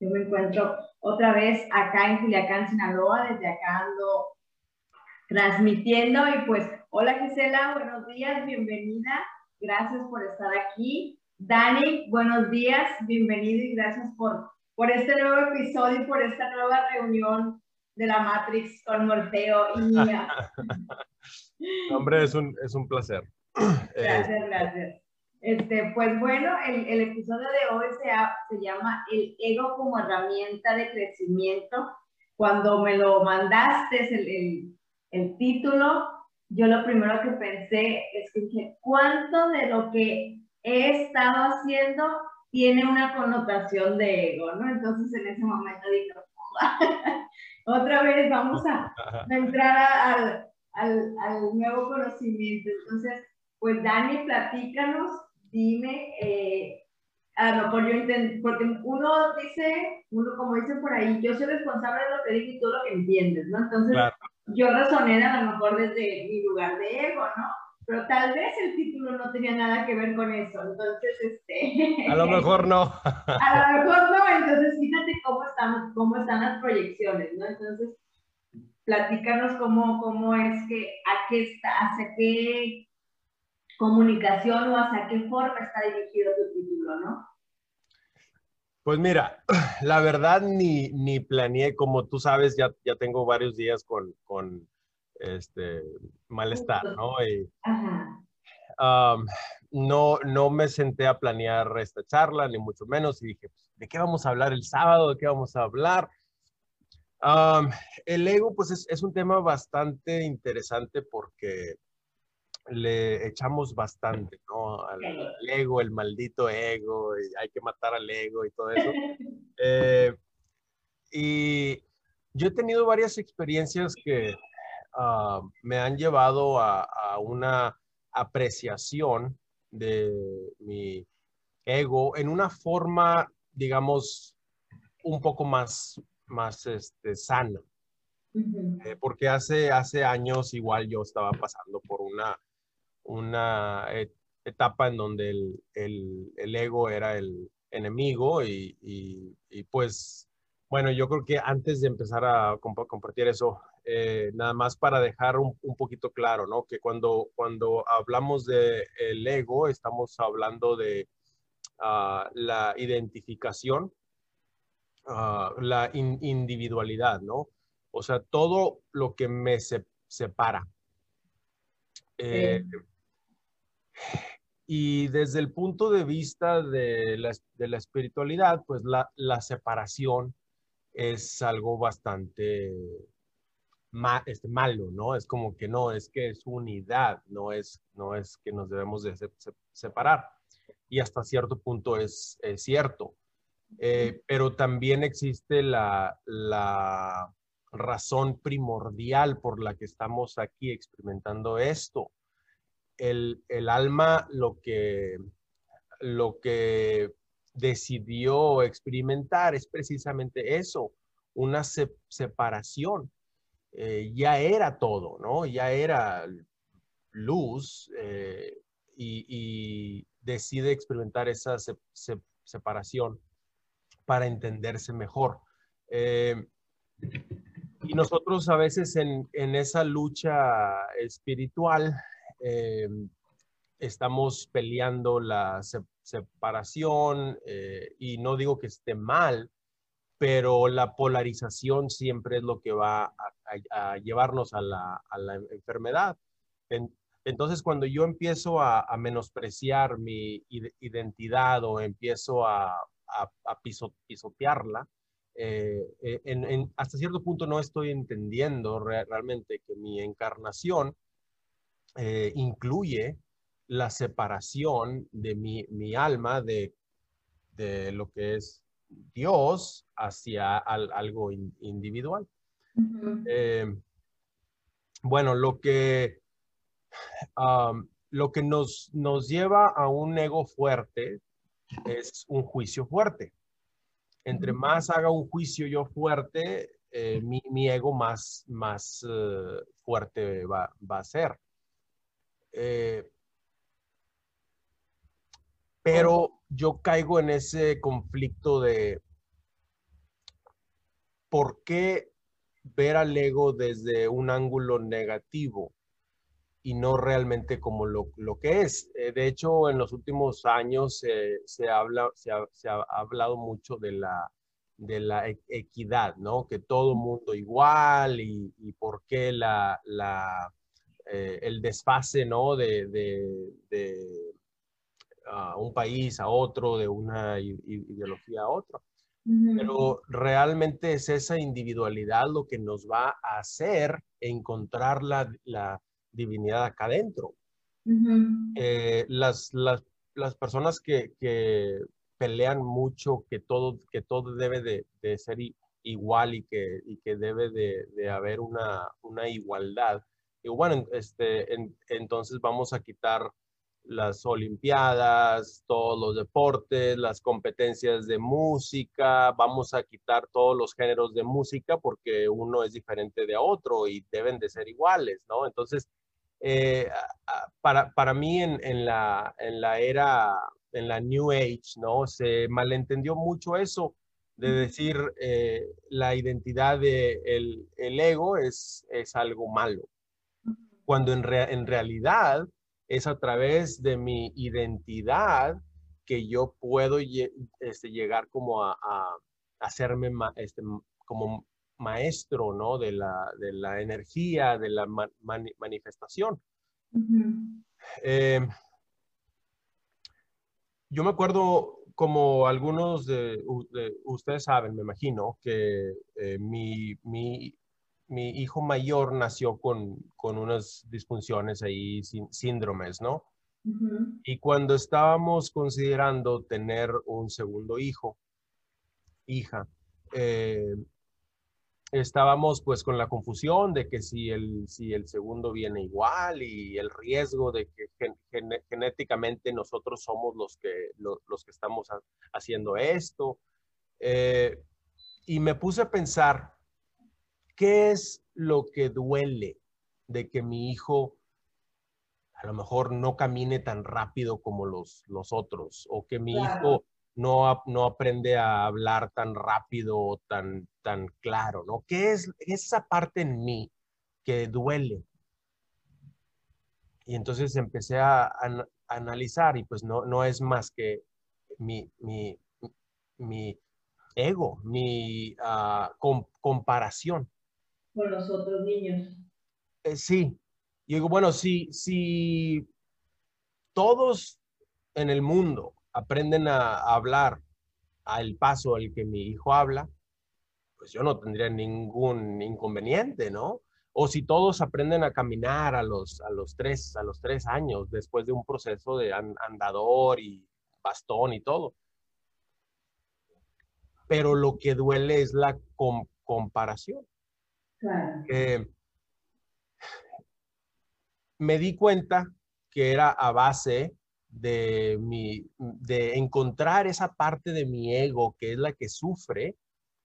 Yo me encuentro otra vez acá en Culiacán, Sinaloa. Desde acá ando transmitiendo. Y pues, hola Gisela, buenos días, bienvenida. Gracias por estar aquí. Dani, buenos días, bienvenido y gracias por, por este nuevo episodio y por esta nueva reunión de la Matrix con Morfeo y Mía. Hombre, es un, es un placer. Gracias, gracias. Este, pues bueno, el, el episodio de hoy se, se llama El ego como herramienta de crecimiento. Cuando me lo mandaste, el, el, el título, yo lo primero que pensé es que dije, ¿cuánto de lo que he estado haciendo tiene una connotación de ego, ¿no? Entonces en ese momento dije, otra vez vamos a, entrar al, al, nuevo conocimiento. Entonces, pues Dani, platícanos, dime, eh, a lo mejor yo entiendo, porque uno dice, uno como dice por ahí, yo soy responsable de lo que digo y tú lo que entiendes, ¿no? Entonces, yo razoné a lo mejor desde mi lugar de ego, ¿no? pero tal vez el título no tenía nada que ver con eso, entonces, este... A lo mejor no. a lo mejor no, entonces fíjate cómo están, cómo están las proyecciones, ¿no? Entonces, platícanos cómo, cómo es que, a qué está, hacia qué comunicación o hacia qué forma está dirigido tu título, ¿no? Pues mira, la verdad ni, ni planeé, como tú sabes, ya, ya tengo varios días con, con este, malestar, ¿no? no, no me senté a planear esta charla, ni mucho menos, y dije, pues, ¿de qué vamos a hablar el sábado? ¿De qué vamos a hablar? el ego, pues es, es, un tema bastante interesante porque le echamos bastante, ¿no? Al, ego, el maldito ego, y hay que matar al ego y todo eso. Eh, y yo he tenido varias experiencias que Ah, me han llevado a, una apreciación de mi ego en una forma, digamos, un poco más, más este, sana. Eh, porque hace, hace años igual yo estaba pasando por una, una etapa en donde el, el, ego era el enemigo y, y, pues, bueno, yo creo que antes de empezar a compartir eso, eh, nada más para dejar un, poquito claro, ¿no? Que cuando, cuando hablamos de el ego, estamos hablando de ah, la identificación, ah, la individualidad, ¿no? O sea, todo lo que me separa. Eh, y desde el punto de vista de la, de la espiritualidad, pues la, la separación es algo bastante este, malo, ¿no? Es como que no, es que es unidad, no es, no es que nos debemos de separar. Y hasta cierto punto es, cierto. Eh, pero también existe la, la razón primordial por la que estamos aquí experimentando esto. El, el, alma lo que, lo que decidió experimentar es precisamente eso, una separación eh, ya era todo, ¿no? Ya era luz eh, y, decide experimentar esa separación para entenderse mejor. Eh, y nosotros a veces en, esa lucha espiritual estamos peleando la separación eh, y no digo que esté mal, pero la polarización siempre es lo que va a, llevarnos a la, enfermedad. entonces, cuando yo empiezo a, menospreciar mi identidad o empiezo a, pisotearla, eh, eh, hasta cierto punto no estoy entendiendo realmente que mi encarnación eh, incluye la separación de mi, alma de, lo que es Dios hacia algo individual. bueno, lo que, lo que nos, nos lleva a un ego fuerte es un juicio fuerte entre más haga un juicio yo fuerte, eh, mi, ego más, más eh, fuerte va, a ser. Eh, pero yo caigo en ese conflicto de por qué ver al ego desde un ángulo negativo y no realmente como lo, que es. Eh, de hecho, en los últimos años se, habla, se ha, hablado mucho de la, de la e, equidad, ¿no? Que todo mundo igual y, por qué la eh, el desfase, ¿no? De, de, ah, un país a otro, de una ideología a otra. Pero realmente es esa individualidad lo que nos va a hacer encontrar la, la divinidad acá adentro. Eh, las, las, las, personas que, que, pelean mucho que todo, que todo debe de, de ser igual y que, y que debe de, de haber una, una, igualdad. Y bueno, este, entonces vamos a quitar las Olimpiadas, todos los deportes, las competencias de música, vamos a quitar todos los géneros de música porque uno es diferente de otro y deben de ser iguales, ¿no? Entonces, eh, para, para, mí en, en, la, en la era, en la New Age, ¿no? Se malentendió mucho eso de decir eh, la identidad del de el ego es, es algo malo, cuando en, en realidad es a través de mi identidad que yo puedo este, llegar como a, a hacerme este, como maestro, ¿no? De la, de la energía, de la manifestación. Eh, yo me acuerdo, como algunos de, ustedes saben, me imagino, que eh, mi, mi, mi, hijo mayor nació con, con unas disfunciones ahí, síndromes, ¿no? Y cuando estábamos considerando tener un segundo hijo, hija, eh, estábamos pues con la confusión de que si el, si el segundo viene igual y el riesgo de que genéticamente nosotros somos los que, los que estamos haciendo esto. Eh, y me puse a pensar, ¿qué es lo que duele de que mi hijo a lo mejor no camine tan rápido como los, los otros o que mi hijo no, no aprende a hablar tan rápido o tan, tan claro, ¿no? ¿Qué es esa parte en mí que duele? Y entonces empecé a, analizar y pues no, no es más que mi, mi, mi ego, mi ah, comparación. Con los otros niños. Eh, sí. Y digo, bueno, si, si todos en el mundo aprenden a, hablar al paso al que mi hijo habla, pues yo no tendría ningún inconveniente, ¿no? O si todos aprenden a caminar a los, a los, tres, a los tres años después de un proceso de andador y bastón y todo. Pero lo que duele es la comparación. Me di cuenta que era a base de, mi, de encontrar esa parte de mi ego que es la que sufre,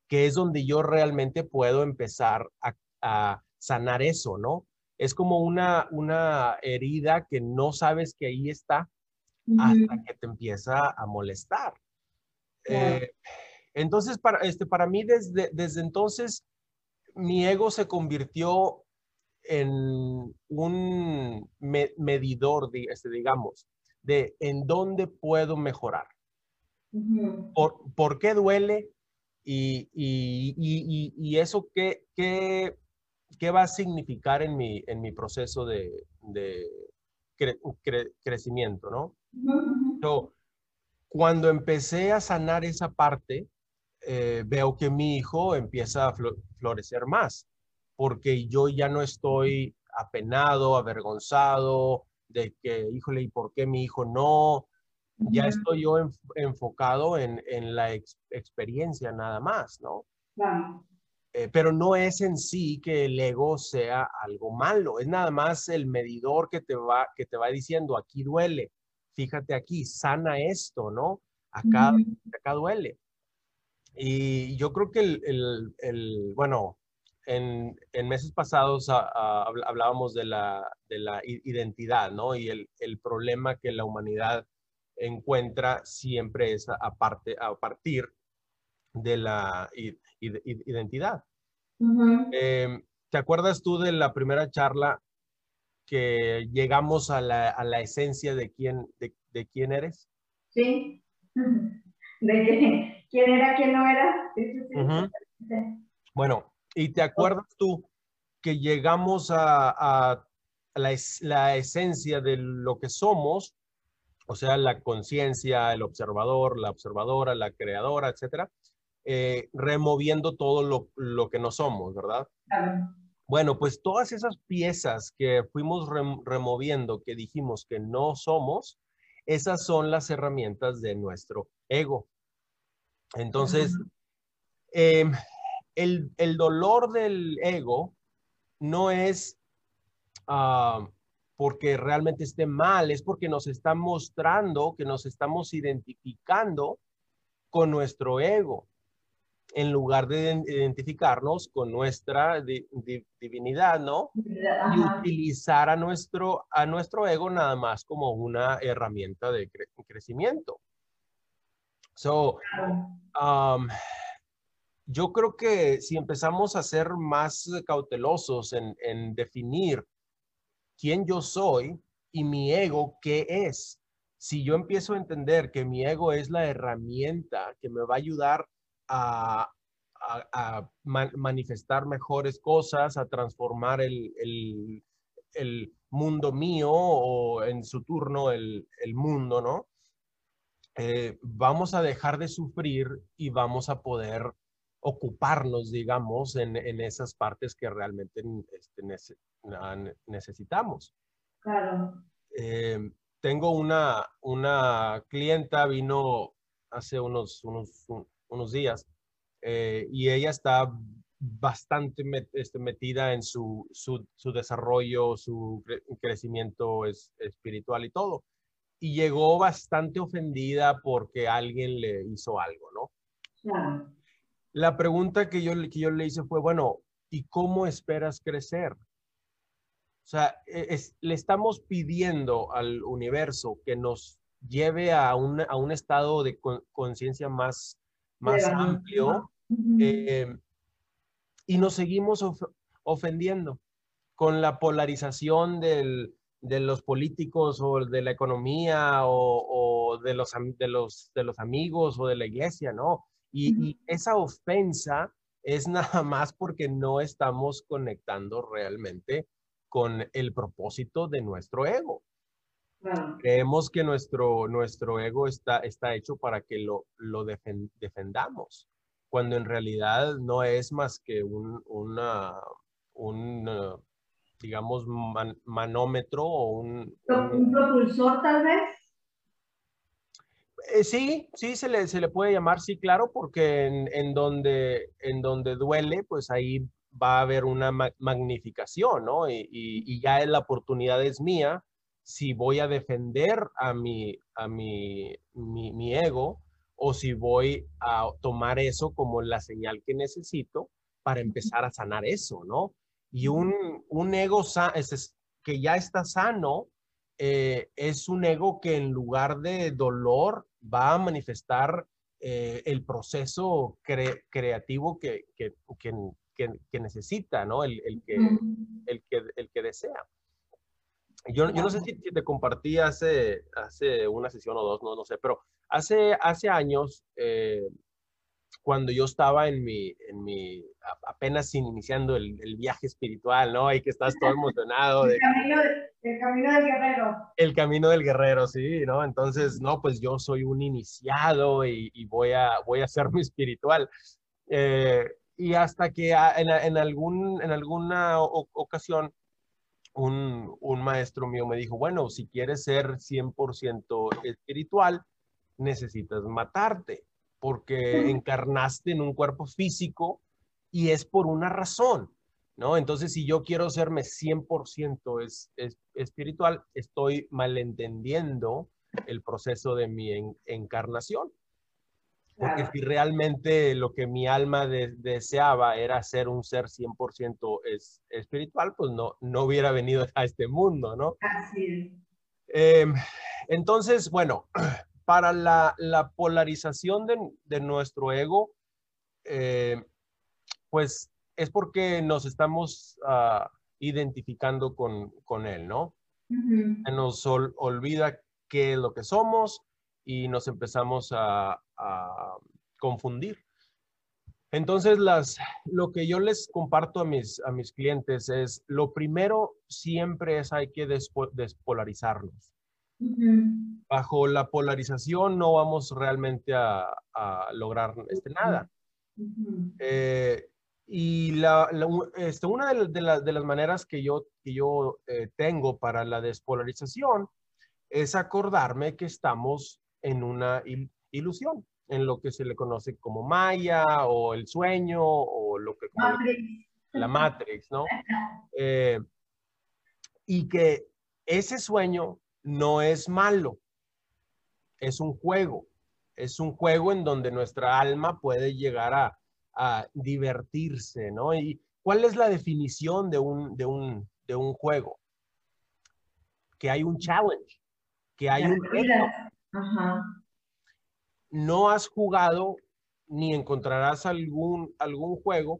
que es donde yo realmente puedo empezar a, sanar eso, ¿no? Es como una, una herida que no sabes que ahí está hasta que te empieza a molestar. Eh, entonces, para, este, para mí desde, desde entonces, mi ego se convirtió en un medidor, este, digamos, de en dónde puedo mejorar. por, por, qué duele? Y, y, y, y eso qué, qué, qué, va a significar en mi, en mi proceso de, de crecimiento, ¿no? cuando empecé a sanar esa parte, eh, veo que mi hijo empieza a florecer más, porque yo ya no estoy apenado, avergonzado de que, híjole, ¿y por qué mi hijo no? Ya estoy yo enfocado en, la experiencia nada más, ¿no? Eh, pero no es en sí que el ego sea algo malo, es nada más el medidor que te va, que te va diciendo, aquí duele, fíjate aquí, sana esto, ¿no? Acá, acá duele. Y yo creo que el, el, bueno, en, en, meses pasados hablábamos de la, de la, identidad, ¿no? Y el, el, problema que la humanidad encuentra siempre es a, parte, a partir de la identidad. Em, ¿Te acuerdas tú de la primera charla que llegamos a la, a la esencia de quién, de, de quién eres? Sí. De quién era, quién no era. Bueno, ¿y te acuerdas tú que llegamos a, a la, la, esencia de lo que somos, o sea, la conciencia, el observador, la observadora, la creadora, etcétera, eh, removiendo todo lo, lo, que no somos, ¿verdad? Bueno, pues todas esas piezas que fuimos removiendo, que dijimos que no somos, esas son las herramientas de nuestro ego. Entonces, em, el, dolor del ego no es ah, porque realmente esté mal, es porque nos está mostrando que nos estamos identificando con nuestro ego en lugar de identificarnos con nuestra divinidad, ¿no? Y utilizar a nuestro, a nuestro ego nada más como una herramienta de crecimiento. So, um, yo creo que si empezamos a ser más cautelosos en, en definir quién yo soy y mi ego qué es, si yo empiezo a entender que mi ego es la herramienta que me va a ayudar a, manifestar mejores cosas, a transformar el, mundo mío o en su turno el, mundo, ¿no? Eh, vamos a dejar de sufrir y vamos a poder ocuparnos, digamos, en, esas partes que realmente este, necesitamos. Claro. Eh, tengo una, una clienta, vino hace unos, unos, unos días eh, y ella está bastante este, metida en su, su, desarrollo, su crecimiento espiritual y todo. Y llegó bastante ofendida porque alguien le hizo algo, ¿no? La pregunta que yo, que yo le hice fue, bueno, ¿y cómo esperas crecer? O sea, e, le estamos pidiendo al universo que nos lleve a un, a un estado de conciencia más más amplio eh, y nos seguimos ofendiendo con la polarización de los políticos o de la economía o, de, los, de, los, de los amigos o de la iglesia, ¿no? Y, esa ofensa es nada más porque no estamos conectando realmente con el propósito de nuestro ego. Creemos que nuestro, nuestro ego está, está hecho para que lo, lo defendamos, cuando en realidad no es más que un, una, un digamos, manómetro o un, un... propulsor tal vez? Eh, sí, sí, se le, se le puede llamar, sí, claro, porque en, en, donde, en donde duele, pues ahí va a haber una magnificación, ¿no? Y, y, y ya la oportunidad es mía si voy a defender a mi, a mi, mi, ego o si voy a tomar eso como la señal que necesito para empezar a sanar eso, ¿no? Y un, un ego que ya está sano eh, es un ego que en lugar de dolor va a manifestar eh, el proceso creativo que, que, que, necesita, ¿no? El, el, que, el, que, el que desea. Yo, yo no sé si, te compartí hace, hace una sesión o dos, no, no sé, pero hace, hace años, eh, cuando yo estaba en mi, en mi apenas iniciando el, el, viaje espiritual, ¿no? Y que estás todo emocionado. el, camino, el camino del guerrero. El camino del guerrero, sí, ¿no? Entonces, no, pues yo soy un iniciado y, y voy, a, voy a ser mi espiritual. Eh, y hasta que en, en, algún, en alguna ocasión un, un, maestro mío me dijo, bueno, si quieres ser 100% espiritual, necesitas matarte, porque encarnaste en un cuerpo físico y es por una razón, ¿no? Entonces, si yo quiero serme 100% es, es, espiritual, estoy malentendiendo el proceso de mi encarnación. Porque si realmente lo que mi alma deseaba era ser un ser 100% es, espiritual, pues no, no hubiera venido a este mundo, ¿no? Así es. Em, entonces, bueno, para la, la polarización de, de, nuestro ego, eh, pues es porque nos estamos uh, identificando con, con, él, ¿no? Nos olvida qué es lo que somos y nos empezamos a, a confundir. Entonces, las, lo que yo les comparto a mis, a mis clientes es, lo primero siempre es hay que despolarizarnos. Bajo la polarización no vamos realmente a, a lograr este, nada. eh, y la, la, este, una de, de, la, de, las maneras que yo, que yo eh, tengo para la despolarización es acordarme que estamos en una il ilusión en lo que se le conoce como Maya o el sueño o lo que... Matrix. La Matrix, ¿no? Eh, y que ese sueño no es malo, es un juego, es un juego en donde nuestra alma puede llegar a, a divertirse, ¿no? ¿Y cuál es la definición de un, de un, de un juego? Que hay un challenge, que hay un reto. Ajá no has jugado ni encontrarás algún, algún juego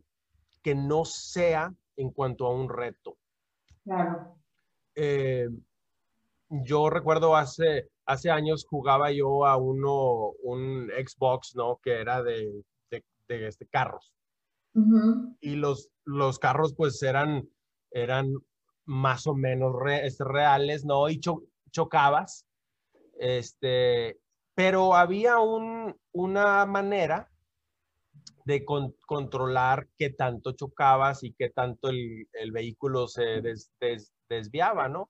que no sea en cuanto a un reto. Claro. Eh, yo recuerdo hace, hace años jugaba yo a uno, un Xbox, ¿no? Que era de, de, este, carros. Y los, los carros pues eran, eran más o menos este, reales, ¿no? Y chocabas. Este, pero había un, una manera de controlar qué tanto chocabas y qué tanto el, el vehículo se desviaba, ¿no?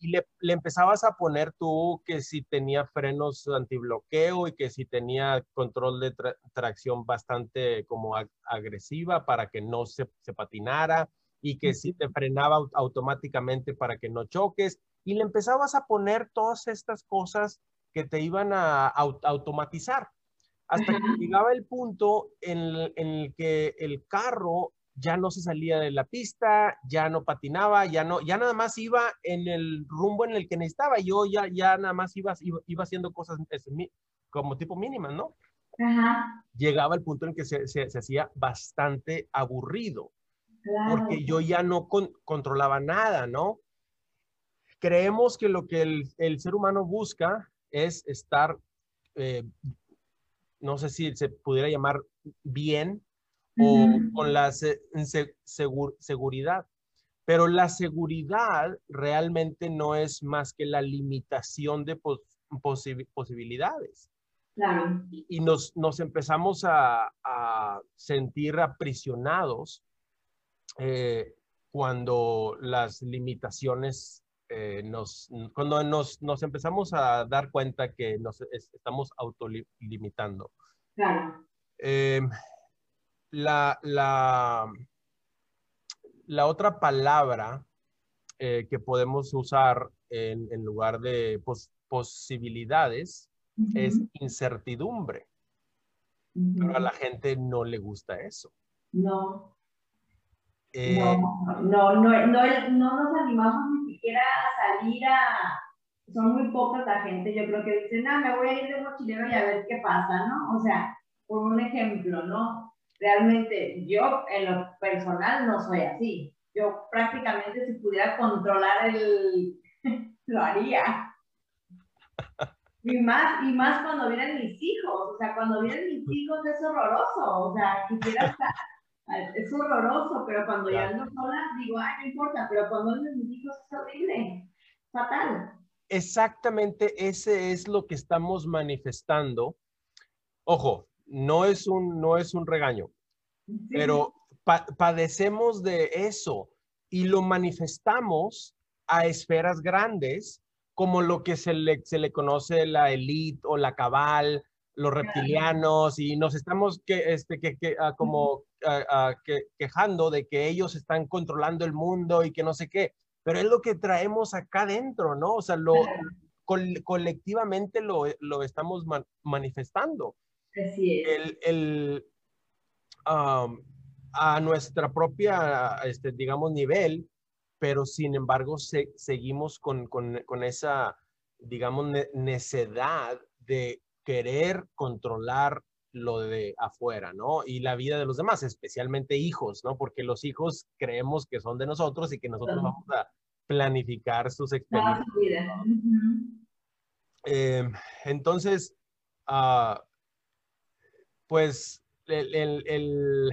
Y le, le, empezabas a poner tú que si tenía frenos antibloqueo y que si tenía control de tracción bastante como agresiva para que no se, se, patinara y que si te frenaba automáticamente para que no choques. Y le empezabas a poner todas estas cosas que te iban a, automatizar. Hasta que llegaba el punto en, el que el carro ya no se salía de la pista, ya no patinaba, ya no, ya nada más iba en el rumbo en el que necesitaba. Yo ya, ya nada más iba, iba, haciendo cosas como tipo mínimas, ¿no? Llegaba el punto en que se, se, hacía bastante aburrido, porque yo ya no controlaba nada, ¿no? Creemos que lo que el, el ser humano busca es estar, eh, no sé si se pudiera llamar bien o con la seguridad. Pero la seguridad realmente no es más que la limitación de posibilidades. Y, nos, nos, empezamos a, sentir aprisionados eh, cuando las limitaciones eh, nos, cuando nos, nos, empezamos a dar cuenta que nos estamos autolimitando. Claro. Eh, la, la, la, otra palabra eh, que podemos usar en, en lugar de posibilidades uh -huh. es incertidumbre. Uh -huh. Pero a la gente no le gusta eso. No. Eh, no, no, no, no, no nos animamos ni siquiera a salir a... Son muy pocas la gente, yo creo que dicen, ah, me voy a ir de mochilero y a ver qué pasa, ¿no? O sea, por un ejemplo, ¿no? Realmente yo en lo personal no soy así. Yo prácticamente si pudiera controlar el, lo haría. Y más, y más cuando vienen mis hijos, o sea, cuando vienen mis hijos es horroroso, o sea, quisiera estar, es horroroso, pero cuando ya ando sola, digo, ay, no importa, pero cuando vienen mis hijos es horrible, fatal. Exactamente ese es lo que estamos manifestando. Ojo, no es un, no es un regaño, pero padecemos de eso y lo manifestamos a esferas grandes como lo que se le, se le conoce la élite o la cabal, los reptilianos, y nos estamos que, este, que, que ah, como ah, ah, quejando de que ellos están controlando el mundo y que no sé qué, pero es lo que traemos acá dentro, ¿no? O sea, lo, colectivamente lo, lo estamos manifestando. Así es. El, el a nuestra propia, este, digamos, nivel, pero sin embargo seguimos con, con, con, esa, digamos, necedad de querer controlar lo de afuera, ¿no? Y la vida de los demás, especialmente hijos, ¿no? Porque los hijos creemos que son de nosotros y que nosotros vamos a planificar sus experiencias. Eh, entonces, uh, pues el, el, el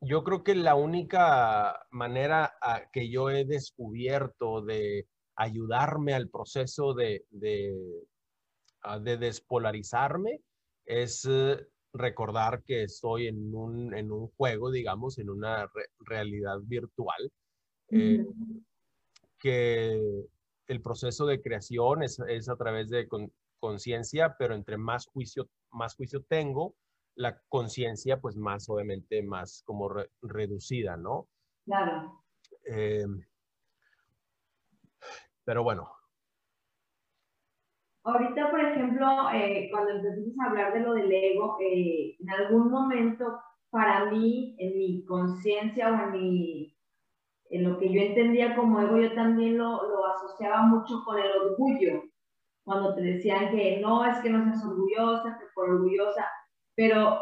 yo creo que la única manera que yo he descubierto de ayudarme al proceso de, de, ah, despolarizarme es eh, recordar que estoy en un, en un, juego, digamos, en una realidad virtual, eh, que el proceso de creación es, es a través de conciencia, pero entre más juicio, más juicio tengo, la conciencia, pues más, obviamente, más como reducida, ¿no? Claro. Em, pero bueno. Ahorita, por ejemplo, eh, cuando empezamos a hablar de lo del ego, eh, en algún momento, para mí, en mi conciencia o en mi, en lo que yo entendía como ego, yo también lo, lo asociaba mucho con el orgullo. Cuando te decían que no, es que no seas orgullosa, que por orgullosa, pero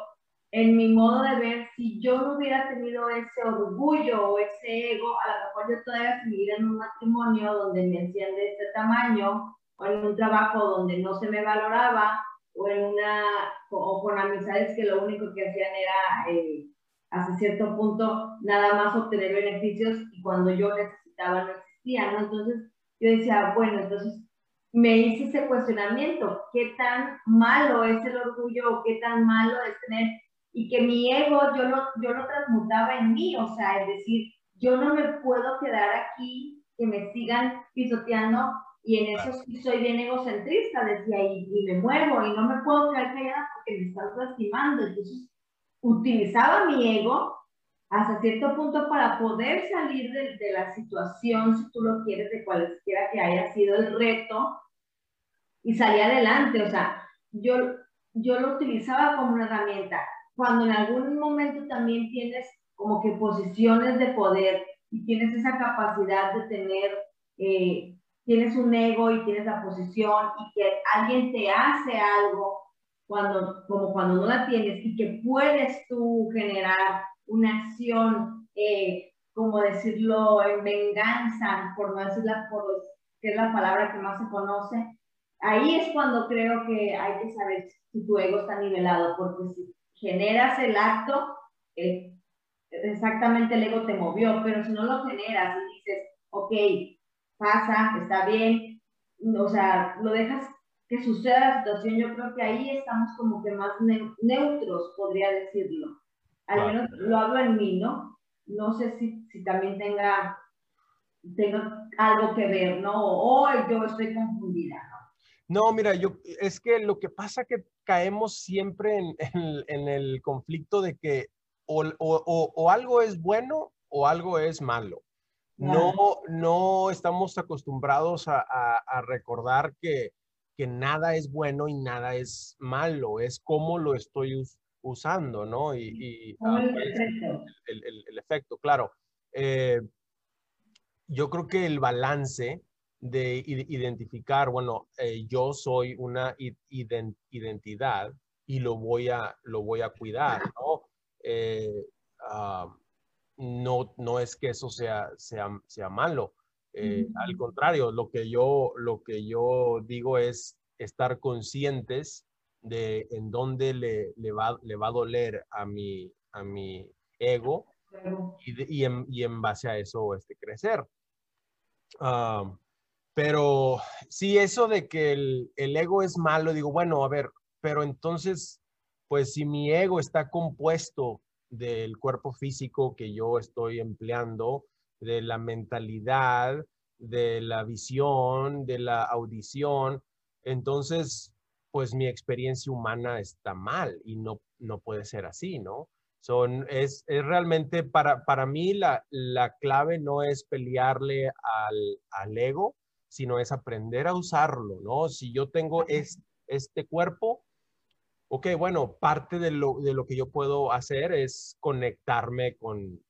en mi modo de ver, si yo no hubiera tenido ese orgullo o ese ego, a lo mejor yo todavía seguiría en un matrimonio donde me hacían de este tamaño, o en un trabajo donde no se me valoraba, o en una, o con amistades que lo único que hacían era, eh, hasta cierto punto, nada más obtener beneficios y cuando yo necesitaba no existía, ¿no? Entonces yo decía, bueno, entonces me hice ese cuestionamiento, ¿qué tan malo es el orgullo qué tan malo es tener? Y que mi ego yo lo, yo lo transmutaba en mí, o sea, es decir, yo no me puedo quedar aquí, que me sigan pisoteando, y en eso sí soy bien egocentrista, decía, y, y me muevo, y no me puedo quedar callada porque me estás lastimando. Entonces, utilizaba mi ego hasta cierto punto para poder salir de, de, la situación, si tú lo quieres, de cualquiera que haya sido el reto, y salí adelante. O sea, yo, yo lo utilizaba como una herramienta. Cuando en algún momento también tienes como que posiciones de poder y tienes esa capacidad de tener, eh, tienes un ego y tienes la posición y que alguien te hace algo cuando, como cuando no la tienes y que puedes tú generar una acción, eh, como decirlo, en venganza, por no decirla, por, que es la palabra que más se conoce, ahí es cuando creo que hay que saber si tu ego está nivelado, porque si generas el acto, eh, exactamente el ego te movió, pero si no lo generas y dices, ok, pasa, está bien, o sea, lo dejas que suceda la situación, yo creo que ahí estamos como que más neutros, podría decirlo. Al menos lo hablo en mí, ¿no? No sé si, si también tenga, tenga algo que ver, ¿no? O yo estoy confundida, ¿no? Mira, yo es que lo que pasa que caemos siempre en, en, el conflicto de que o, o, o, algo es bueno o algo es malo. No, no estamos acostumbrados a, a, recordar que, que, nada es bueno y nada es malo, es cómo lo estoy usando, ¿no? Y, y ah, el, pues, efecto. El, el, el, efecto, claro. Eh, yo creo que el balance de identificar, bueno, eh, yo soy una identidad y lo voy a, lo voy a cuidar, ¿no? eh, ah, no, no es que eso sea, sea, sea malo. Eh, al contrario, lo que, yo, lo que yo digo es estar conscientes de en dónde le, le, va, le va a doler a mi, a mi ego y, y, en, y en, base a eso este, crecer. Ah, pero sí, eso de que el, el, ego es malo, digo, bueno, a ver, pero entonces, pues si mi ego está compuesto del cuerpo físico que yo estoy empleando, de la mentalidad, de la visión, de la audición, entonces, pues mi experiencia humana está mal y no, no puede ser así, ¿no? Son, es, es realmente, para, para mí, la, la clave no es pelearle al, al ego, sino es aprender a usarlo, ¿no? Si yo tengo es, este cuerpo, ok, bueno, parte de lo, de lo que yo puedo hacer es conectarme con,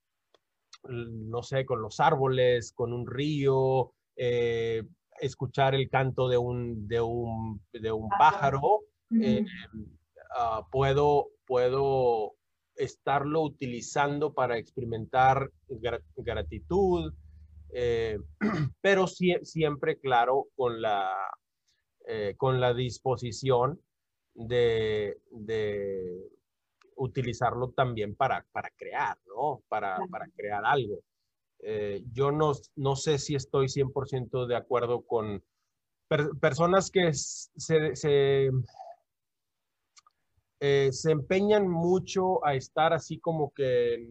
no sé, con los árboles, con un río, eh, escuchar el canto de un, de un, de un pájaro, eh, uh, puedo, puedo estarlo utilizando para experimentar gratitud, eh, pero siempre, claro, con la, eh, con la disposición de, de, utilizarlo también para, para crear, ¿no? Para, para crear algo. Eh, yo no, no, sé si estoy 100% de acuerdo con personas que se, se, se, empeñan mucho a estar así como que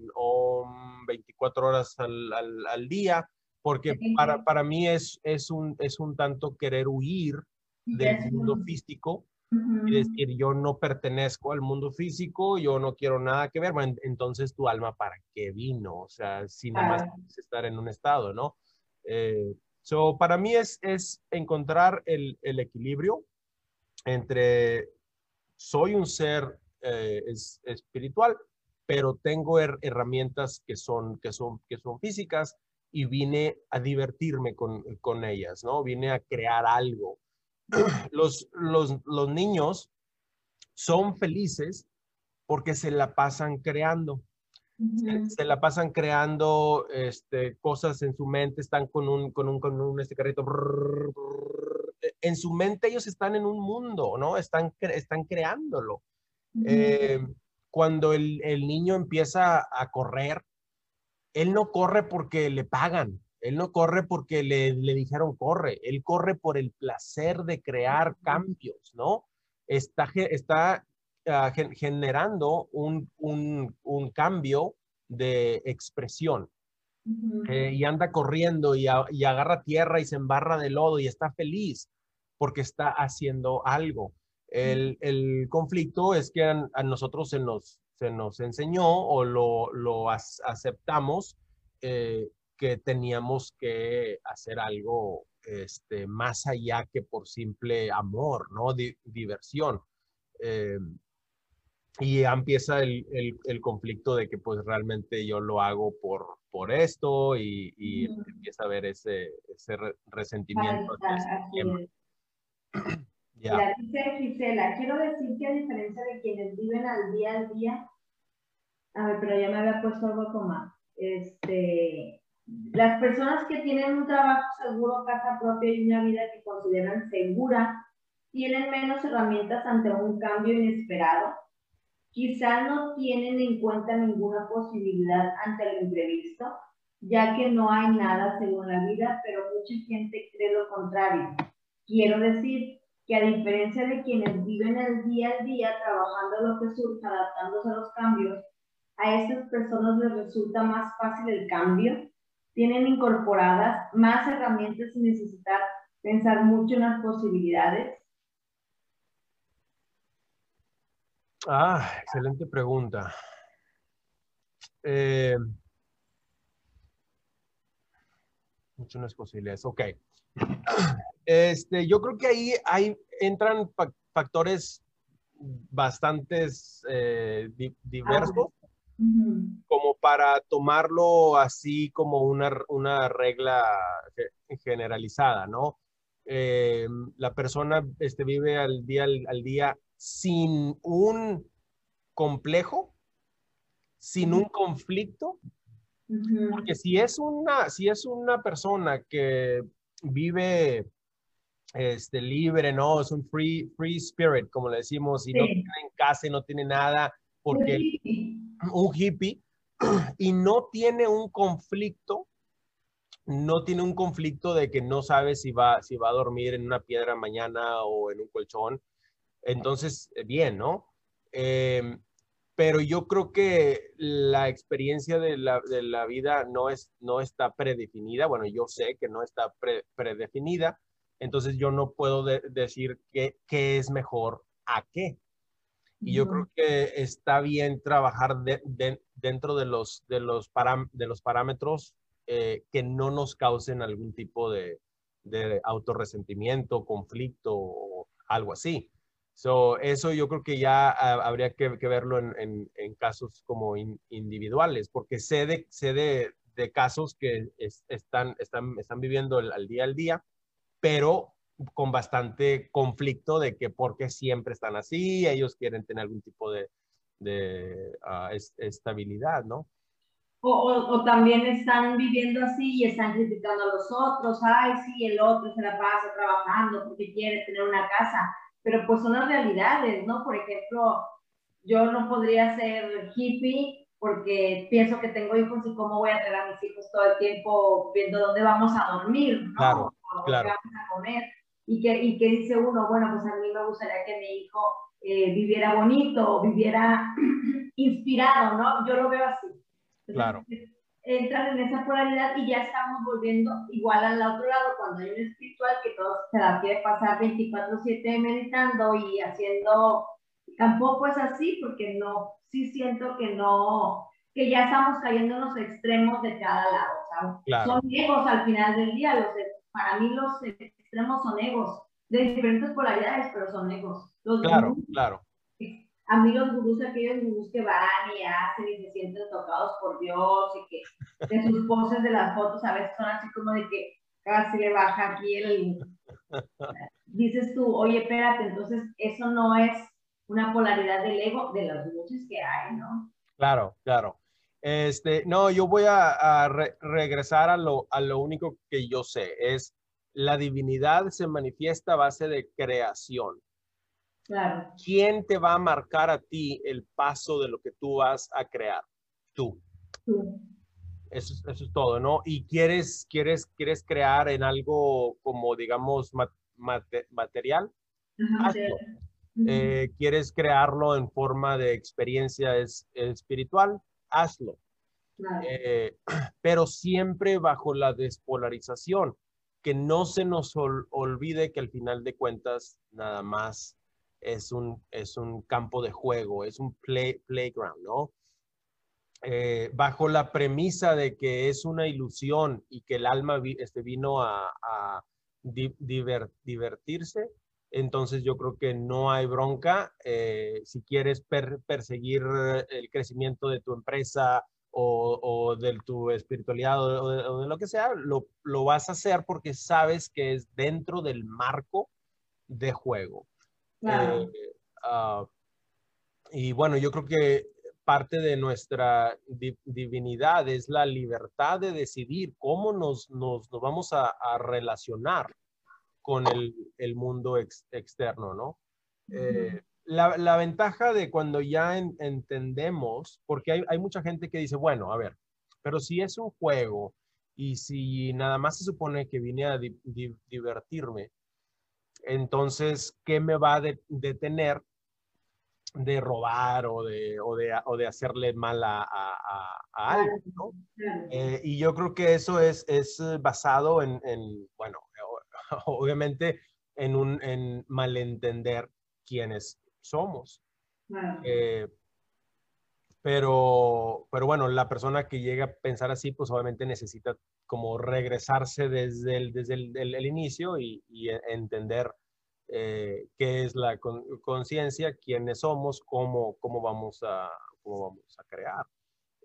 24 horas al, al, al día porque para, para mí es, es, un, es un tanto querer huir del mundo físico y decir, yo no pertenezco al mundo físico, yo no quiero nada que ver, bueno, entonces tu alma para qué vino, o sea, si nada más quieres estar en un estado, ¿no? Eh, so, para mí es, es encontrar el, el equilibrio entre soy un ser eh, es, espiritual, pero tengo herramientas que son, que, son, que son físicas y vine a divertirme con, con ellas, ¿no? Vine a crear algo. Los, los, los niños son felices porque se la pasan creando. se, la pasan creando este, cosas en su mente, están con un, con un, con un este carrito. en su mente ellos están en un mundo, ¿no? Están, están creándolo. Eh, cuando el, el, niño empieza a correr, él no corre porque le pagan, él no corre porque le, le dijeron corre, él corre por el placer de crear cambios, ¿no? Está, está uh, generando un, un, un, cambio de expresión. Uh -huh. eh, y anda corriendo y, a, y, agarra tierra y se embarra de lodo y está feliz porque está haciendo algo. El, el conflicto es que a, a nosotros se nos se nos enseñó o lo, lo aceptamos eh, que teníamos que hacer algo este, más allá que por simple amor, ¿no? Di diversión. Eh, y ya empieza el, el, el, conflicto de que pues realmente yo lo hago por, por esto y, y mm. empieza a haber ese, ese resentimiento. Ya. dice Gisela, quiero decir que a diferencia de quienes viven al día al día, a ver, pero ya me había puesto algo como, este, las personas que tienen un trabajo seguro, casa propia y una vida que consideran segura, tienen menos herramientas ante un cambio inesperado. Quizá no tienen en cuenta ninguna posibilidad ante el imprevisto, ya que no hay nada según la vida, pero mucha gente cree lo contrario. Quiero decir, que a diferencia de quienes viven el día al día trabajando lo que surja, adaptándose a los cambios, a estas personas les resulta más fácil el cambio, tienen incorporadas más herramientas sin necesitar pensar mucho en las posibilidades. Ah, excelente pregunta. Eh, muchas posibilidades. Ok. Este, yo creo que ahí, ahí entran factores bastantes eh, diversos como para tomarlo así como una, una regla generalizada, ¿no? Eh, la persona este, vive al día al, día sin un complejo, sin un conflicto. Porque si es una, si es una persona que vive este, libre, ¿no? Es un free, free spirit, como le decimos, y no tiene en casa y no tiene nada, porque un hippie, y no tiene un conflicto, no tiene un conflicto de que no sabe si va, si va a dormir en una piedra mañana o en un colchón. Entonces, bien, ¿no? Em, pero yo creo que la experiencia de la, de la, vida no, es, no está predefinida. Bueno, yo sé que no está predefinida, entonces yo no puedo decir qué, es mejor a qué. Y yo creo que está bien trabajar dentro de los, de los, de los parámetros eh, que no nos causen algún tipo de, de autorresentimiento, conflicto o algo así. So, eso yo creo que ya ah, habría que, verlo en, en, casos como individuales, porque sé de, sé de, de casos que están, están, están viviendo el, al día al día, pero con bastante conflicto de que porque siempre están así, ellos quieren tener algún tipo de, de ah, estabilidad, ¿no? O, o, o, también están viviendo así y están criticando a los otros, ay, sí, el otro se la pasa trabajando porque quiere tener una casa pero pues son las realidades, ¿no? Por ejemplo, yo no podría ser hippie porque pienso que tengo hijos y cómo voy a tener a mis hijos todo el tiempo viendo dónde vamos a dormir, ¿no? Claro, claro. ¿Qué vamos a comer? Y que, y que dice uno, bueno, pues a mí me gustaría que mi hijo eh, viviera bonito, viviera inspirado, ¿no? Yo lo veo así. claro entran en esa polaridad y ya estamos volviendo igual al otro lado cuando hay un espiritual que todo se la quiere pasar 24/7 meditando y haciendo, tampoco es así porque no, sí siento que no, que ya estamos cayendo en los extremos de cada lado, Son egos al final del día, los, para mí los extremos son egos, de diferentes polaridades, pero son egos. Los claro, claro a mí los gurús, aquellos gurús que van y hacen y se sienten tocados por Dios y que en sus poses de las fotos a veces son así como de que casi le baja aquí el... Dices tú, oye, espérate, entonces eso no es una polaridad del ego de los muchos que hay, ¿no? Claro, claro. Este, no, yo voy a, regresar a lo, a lo único que yo sé, es la divinidad se manifiesta a base de creación. ¿Quién te va a marcar a ti el paso de lo que tú vas a crear? Tú. Eso, eso, es todo, ¿no? Y quieres, quieres, quieres crear en algo como, digamos, material. Eh, quieres crearlo en forma de experiencia espiritual, hazlo. Eh, pero siempre bajo la despolarización, que no se nos olvide que al final de cuentas nada más es un, es un campo de juego, es un play, playground, ¿no? Eh, bajo la premisa de que es una ilusión y que el alma este, vino a, divertirse, entonces yo creo que no hay bronca. Eh, si quieres perseguir el crecimiento de tu empresa o, de tu espiritualidad o de, lo que sea, lo, lo, vas a hacer porque sabes que es dentro del marco de juego. Eh, ah, y bueno, yo creo que parte de nuestra divinidad es la libertad de decidir cómo nos, nos, nos vamos a, relacionar con el, el mundo externo, ¿no? Eh, la, la, ventaja de cuando ya entendemos, porque hay, hay, mucha gente que dice, bueno, a ver, pero si es un juego y si nada más se supone que vine a divertirme, entonces, ¿qué me va a detener de robar o de, o de, o de hacerle mal a, a, algo? Eh, y yo creo que eso es, es basado en, en bueno, obviamente en un en malentender quiénes somos. Eh, pero, pero bueno, la persona que llega a pensar así, pues obviamente necesita como regresarse desde el, desde el, inicio y, e, entender eh, qué es la conciencia, quiénes somos, cómo, cómo, vamos, a, cómo vamos a crear.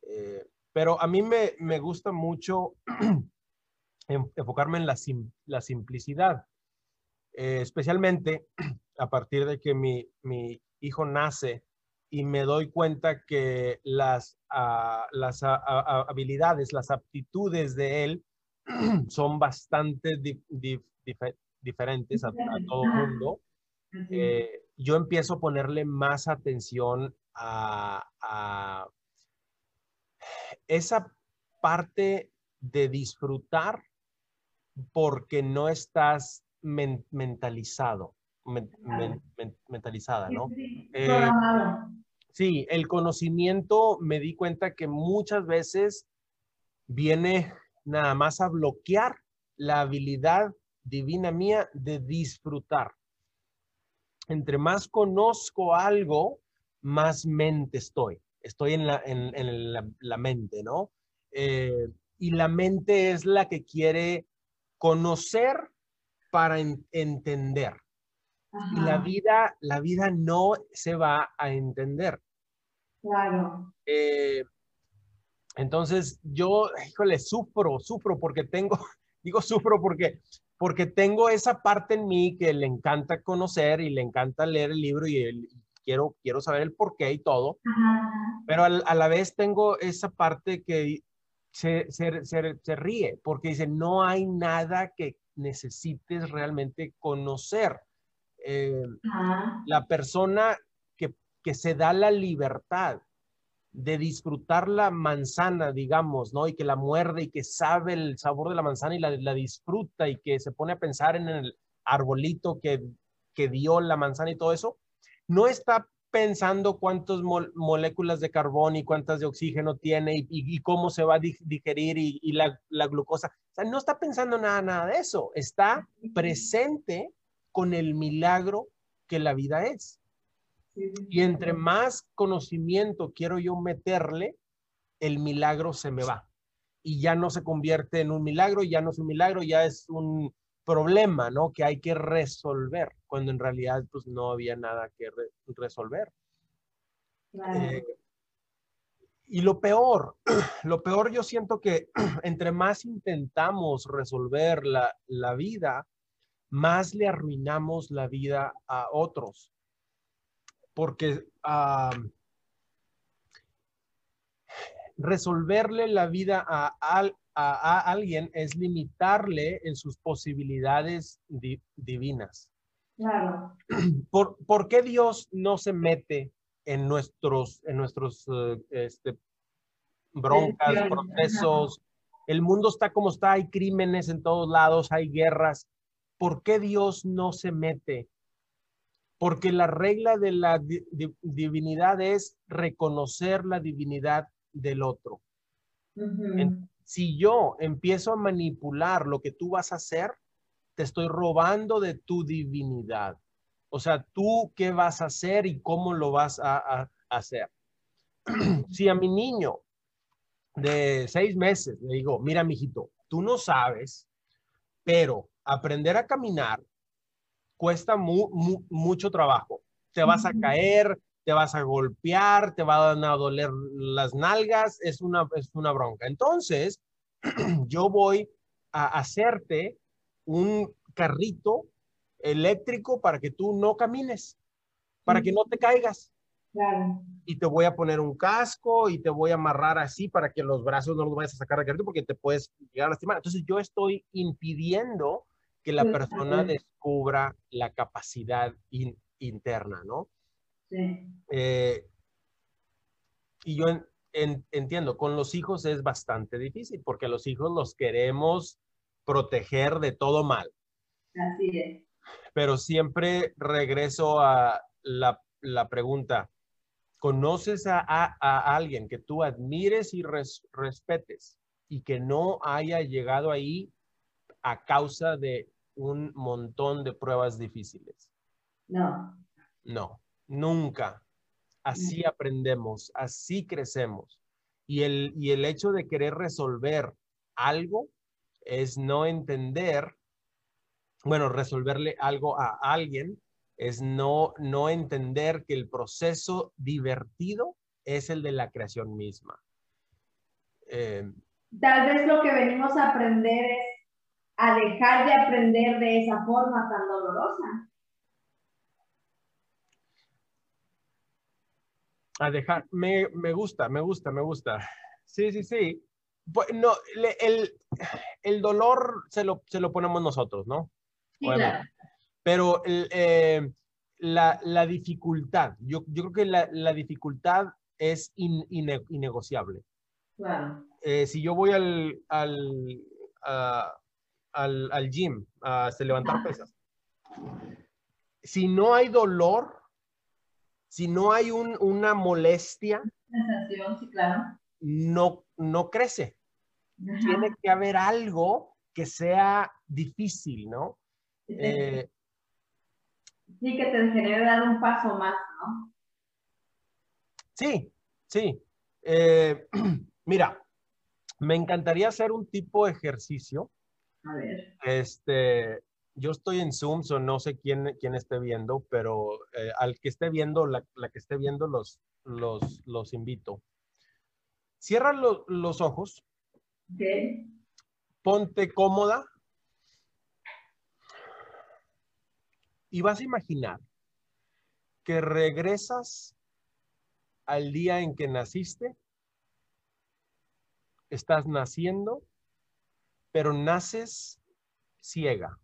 Eh, pero a mí me, me gusta mucho enfocarme en la, la simplicidad, eh, especialmente a partir de que mi, mi hijo nace y me doy cuenta que las, ah, las habilidades, las aptitudes de él son bastante diferentes a, todo el mundo. Eh, yo empiezo a ponerle más atención a, esa parte de disfrutar porque no estás mentalizado, mentalizada, ¿no? Eh, sí, el conocimiento me di cuenta que muchas veces viene nada más a bloquear la habilidad divina mía de disfrutar. Entre más conozco algo, más mente estoy. Estoy en la, en, la, mente, ¿no? Eh, y la mente es la que quiere conocer para entender. Y la vida, la vida no se va a entender. Claro. Eh, entonces yo, híjole, sufro, sufro porque tengo, digo sufro porque, porque tengo esa parte en mí que le encanta conocer y le encanta leer el libro y, quiero, quiero saber el porqué y todo, pero a la vez tengo esa parte que se, se, se, ríe porque dice, no hay nada que necesites realmente conocer. Eh, la persona que, se da la libertad de disfrutar la manzana, digamos, ¿no? Y que la muerde y que sabe el sabor de la manzana y la, la disfruta y que se pone a pensar en el arbolito que, que dio la manzana y todo eso, no está pensando cuántas moléculas de carbón y cuántas de oxígeno tiene y, y, cómo se va a digerir y, y la, la, glucosa. O sea, no está pensando nada, nada de eso. Está presente con el milagro que la vida es. Y entre más conocimiento quiero yo meterle, el milagro se me va. Y ya no se convierte en un milagro, ya no es un milagro, ya es un problema, ¿no? Que hay que resolver, cuando en realidad pues no había nada que resolver. Eh, y lo peor, lo peor yo siento que entre más intentamos resolver la, la vida, más le arruinamos la vida a otros porque resolverle la vida a, alguien es limitarle en sus posibilidades divinas. Claro. ¿Por, qué Dios no se mete en nuestros, en nuestros eh, este, broncas, procesos? El mundo está como está, hay crímenes en todos lados, hay guerras. ¿Por qué Dios no se mete porque la regla de la divinidad es reconocer la divinidad del otro. si yo empiezo a manipular lo que tú vas a hacer, te estoy robando de tu divinidad. O sea, tú qué vas a hacer y cómo lo vas a, hacer. si a mi niño de seis meses le digo, mira, mijito, tú no sabes, pero aprender a caminar cuesta mucho trabajo. Te vas a caer, te vas a golpear, te van a doler las nalgas, es una, es una bronca. Entonces, yo voy a hacerte un carrito eléctrico para que tú no camines, para que no te caigas. Y te voy a poner un casco y te voy a amarrar así para que los brazos no los vayas a sacar de carrito porque te puedes llegar a lastimar. Entonces yo estoy impidiendo que la persona descubra la capacidad interna, ¿no? Sí. Eh, y yo entiendo, con los hijos es bastante difícil porque los hijos los queremos proteger de todo mal. Así es. Pero siempre regreso a la, pregunta, ¿conoces a, alguien que tú admires y respetes y que no haya llegado ahí a causa de un montón de pruebas difíciles. No. No, nunca. Así aprendemos, así crecemos. Y el, y el hecho de querer resolver algo es no entender, bueno, resolverle algo a alguien es no, no entender que el proceso divertido es el de la creación misma. Eh, Tal vez lo que venimos a aprender es a dejar de aprender de esa forma tan dolorosa. A dejar, me, me gusta, me gusta, me gusta. Sí, sí, sí. Pues, no, el, el, dolor se lo, se lo ponemos nosotros, ¿no? Sí, claro. Pero eh, la, la, dificultad, yo, yo creo que la, la dificultad es innegociable. Claro. Eh, si yo voy al, al, al, al, gym a levantar pesas, si no hay dolor, si no hay un, una molestia, Sensación, sí, claro. no, no crece. Tiene que haber algo que sea difícil, ¿no? Sí, eh, sí que te genere dar un paso más, ¿no? Sí, sí. Eh, mira, me encantaría hacer un tipo de ejercicio. A ver. Este, yo estoy en Zoom, so no sé quién, quién esté viendo, pero eh, al que esté viendo, la, la, que esté viendo, los, los, los invito. Cierra lo, los ojos. Okay. Ponte cómoda. Y vas a imaginar que regresas al día en que naciste. Estás naciendo, pero naces ciega.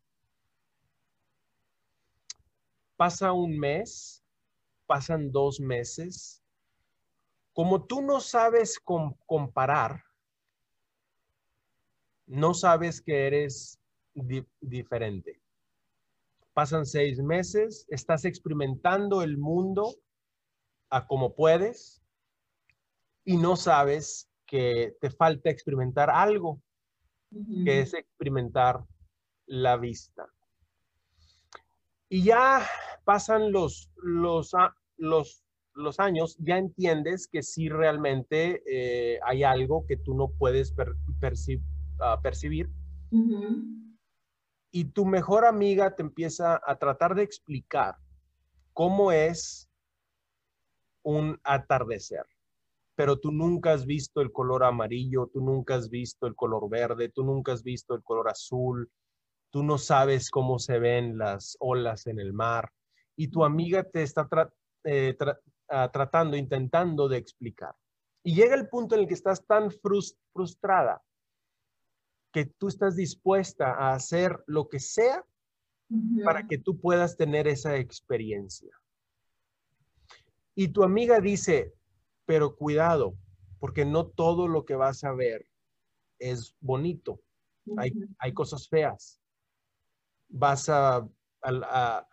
Pasa un mes, pasan dos meses. Como tú no sabes comparar, no sabes que eres diferente. Pasan seis meses, estás experimentando el mundo a como puedes y no sabes que te falta experimentar algo, que es experimentar la vista. Y ya pasan los, los, los, los años, ya entiendes que sí realmente eh, hay algo que tú no puedes ah, percibir. Y tu mejor amiga te empieza a tratar de explicar cómo es un atardecer, pero tú nunca has visto el color amarillo, tú nunca has visto el color verde, tú nunca has visto el color azul, tú no sabes cómo se ven las olas en el mar y tu amiga te está eh, ah, tratando, intentando de explicar. Y llega el punto en el que estás tan frustrada que tú estás dispuesta a hacer lo que sea para que tú puedas tener esa experiencia. Y tu amiga dice, pero cuidado, porque no todo lo que vas a ver es bonito. hay, hay, cosas feas. Vas a, a,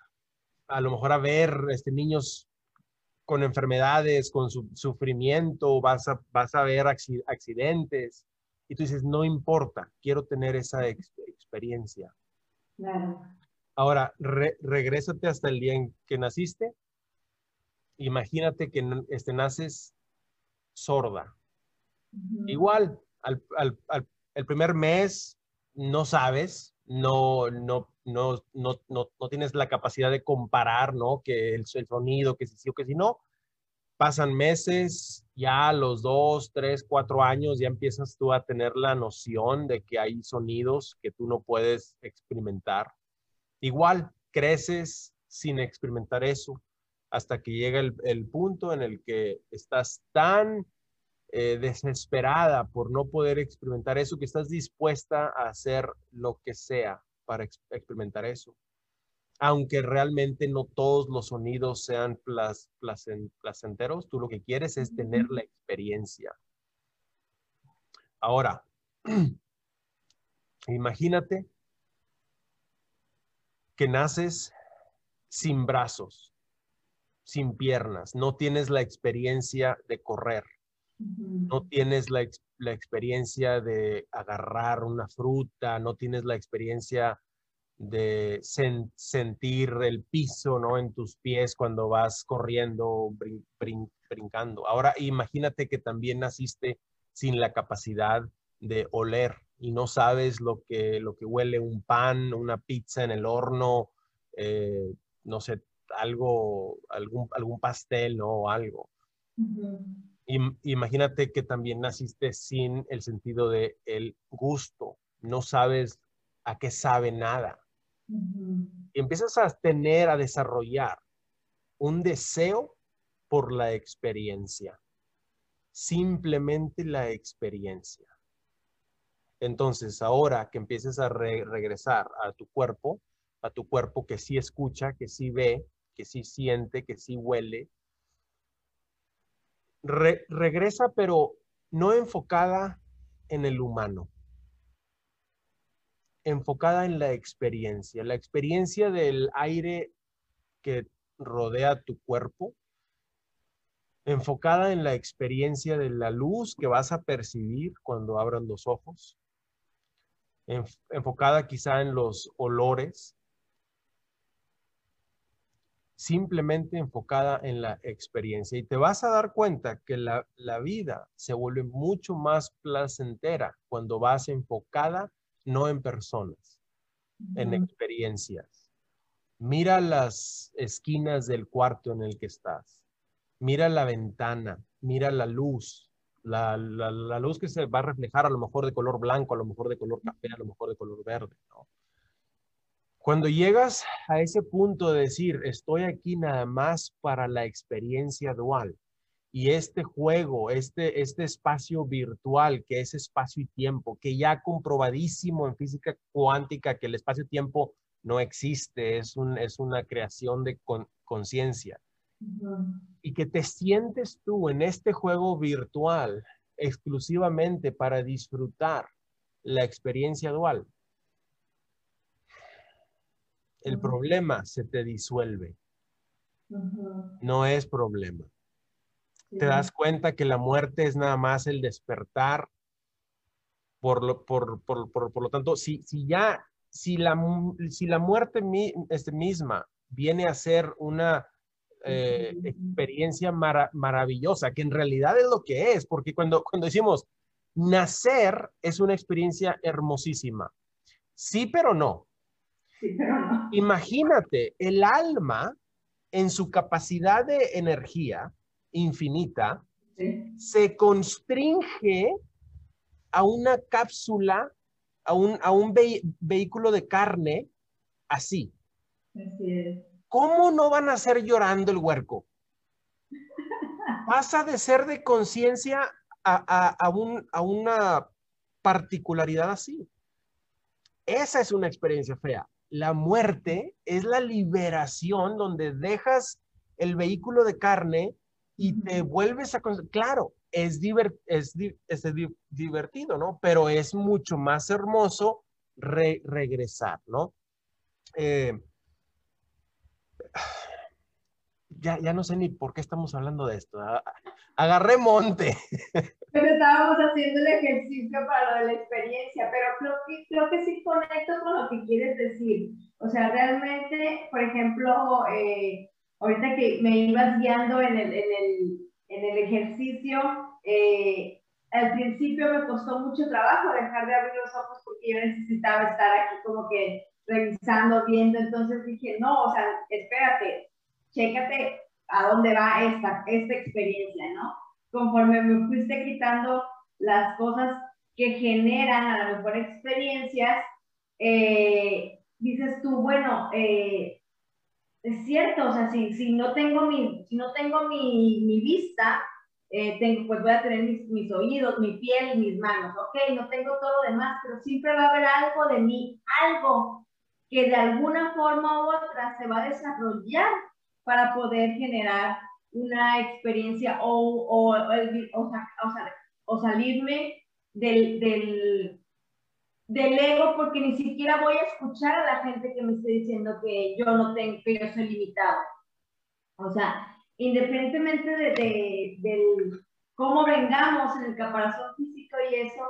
a, lo mejor a ver este, niños con enfermedades, con su, sufrimiento, vas a, vas a ver accidentes. Y tú dices, no importa, quiero tener esa experiencia. Claro. Ahora, regrésate hasta el día en que naciste imagínate que este, naces sorda. Igual, al, el primer mes no sabes, no, no, no, no, no, tienes la capacidad de comparar, ¿no? Que el, sonido, que si sí o que si no. Pasan meses, ya a los dos, tres, cuatro años, ya empiezas tú a tener la noción de que hay sonidos que tú no puedes experimentar. Igual, creces sin experimentar eso hasta que llega el, punto en el que estás tan eh, desesperada por no poder experimentar eso que estás dispuesta a hacer lo que sea para experimentar eso. Aunque realmente no todos los sonidos sean placenteros, tú lo que quieres es tener la experiencia. Ahora, imagínate que naces sin brazos sin piernas, no tienes la experiencia de correr, no tienes la, experiencia de agarrar una fruta, no tienes la experiencia de sentir el piso, ¿no? En tus pies cuando vas corriendo, brincando. Ahora imagínate que también naciste sin la capacidad de oler y no sabes lo que, lo que huele un pan, una pizza en el horno, eh, no sé, algo, algún, algún pastel, ¿no? O algo. imagínate que también naciste sin el sentido de el gusto, no sabes a qué sabe nada. Y empiezas a tener, a desarrollar un deseo por la experiencia. Simplemente la experiencia. Entonces, ahora que empieces a regresar a tu cuerpo, a tu cuerpo que sí escucha, que sí ve, que sí siente, que sí huele, regresa, pero no enfocada en el humano, enfocada en la experiencia, la experiencia del aire que rodea tu cuerpo, enfocada en la experiencia de la luz que vas a percibir cuando abran los ojos, enfocada quizá en los olores, simplemente enfocada en la experiencia. Y te vas a dar cuenta que la, vida se vuelve mucho más placentera cuando vas enfocada no en personas, en experiencias. Mira las esquinas del cuarto en el que estás. Mira la ventana, mira la luz, la, la, luz que se va a reflejar a lo mejor de color blanco, a lo mejor de color café, a lo mejor de color verde. ¿no? Cuando llegas a ese punto de decir, estoy aquí nada más para la experiencia dual y este juego, este, este espacio virtual, que es espacio y tiempo, que ya comprobadísimo en física cuántica que el espacio-tiempo no existe, es, un, es una creación de conciencia. Y que te sientes tú en este juego virtual exclusivamente para disfrutar la experiencia dual el problema se te disuelve. No es problema. Te das cuenta que la muerte es nada más el despertar. Por lo, por, lo tanto, si, si ya, si la, si la muerte este, misma viene a ser una eh, experiencia maravillosa, que en realidad es lo que es, porque cuando, cuando decimos nacer es una experiencia hermosísima. Sí, pero no. Imagínate, el alma en su capacidad de energía infinita se constringe a una cápsula, a un, a un vehículo de carne así. ¿Cómo no van a ser llorando el huerco? Pasa de ser de conciencia a, a una particularidad así. Esa es una experiencia fea la muerte es la liberación donde dejas el vehículo de carne y te vuelves a... Claro, es, es, divertido, ¿no? Pero es mucho más hermoso regresar, ¿no? Eh, ya, ya no sé ni por qué estamos hablando de esto. Ah, agarré monte. Pero estábamos haciendo el ejercicio para la experiencia, pero creo que, creo que sí conecto con lo que quieres decir. O sea, realmente, por ejemplo, eh, ahorita que me ibas guiando en el, en el, en el ejercicio, eh, al principio me costó mucho trabajo dejar de abrir los ojos porque yo necesitaba estar aquí como que revisando, viendo, entonces dije, no, o sea, espérate, chécate a dónde va esta, esta experiencia, ¿no? Conforme me fuiste quitando las cosas que generan a lo mejor experiencias, eh, dices tú, bueno, eh, es cierto, o sea, si, si, no tengo mi, si no tengo mi, mi vista, eh, tengo, pues voy a tener mis, mis, oídos, mi piel, mis manos, ok, no tengo todo lo demás, pero siempre va a haber algo de mí, algo que de alguna forma u otra se va a desarrollar para poder generar una experiencia o, o, o, salirme del, del, del, ego porque ni siquiera voy a escuchar a la gente que me esté diciendo que yo no tengo, que yo soy limitado. O sea, independientemente de, de, del cómo vengamos en el caparazón físico y eso,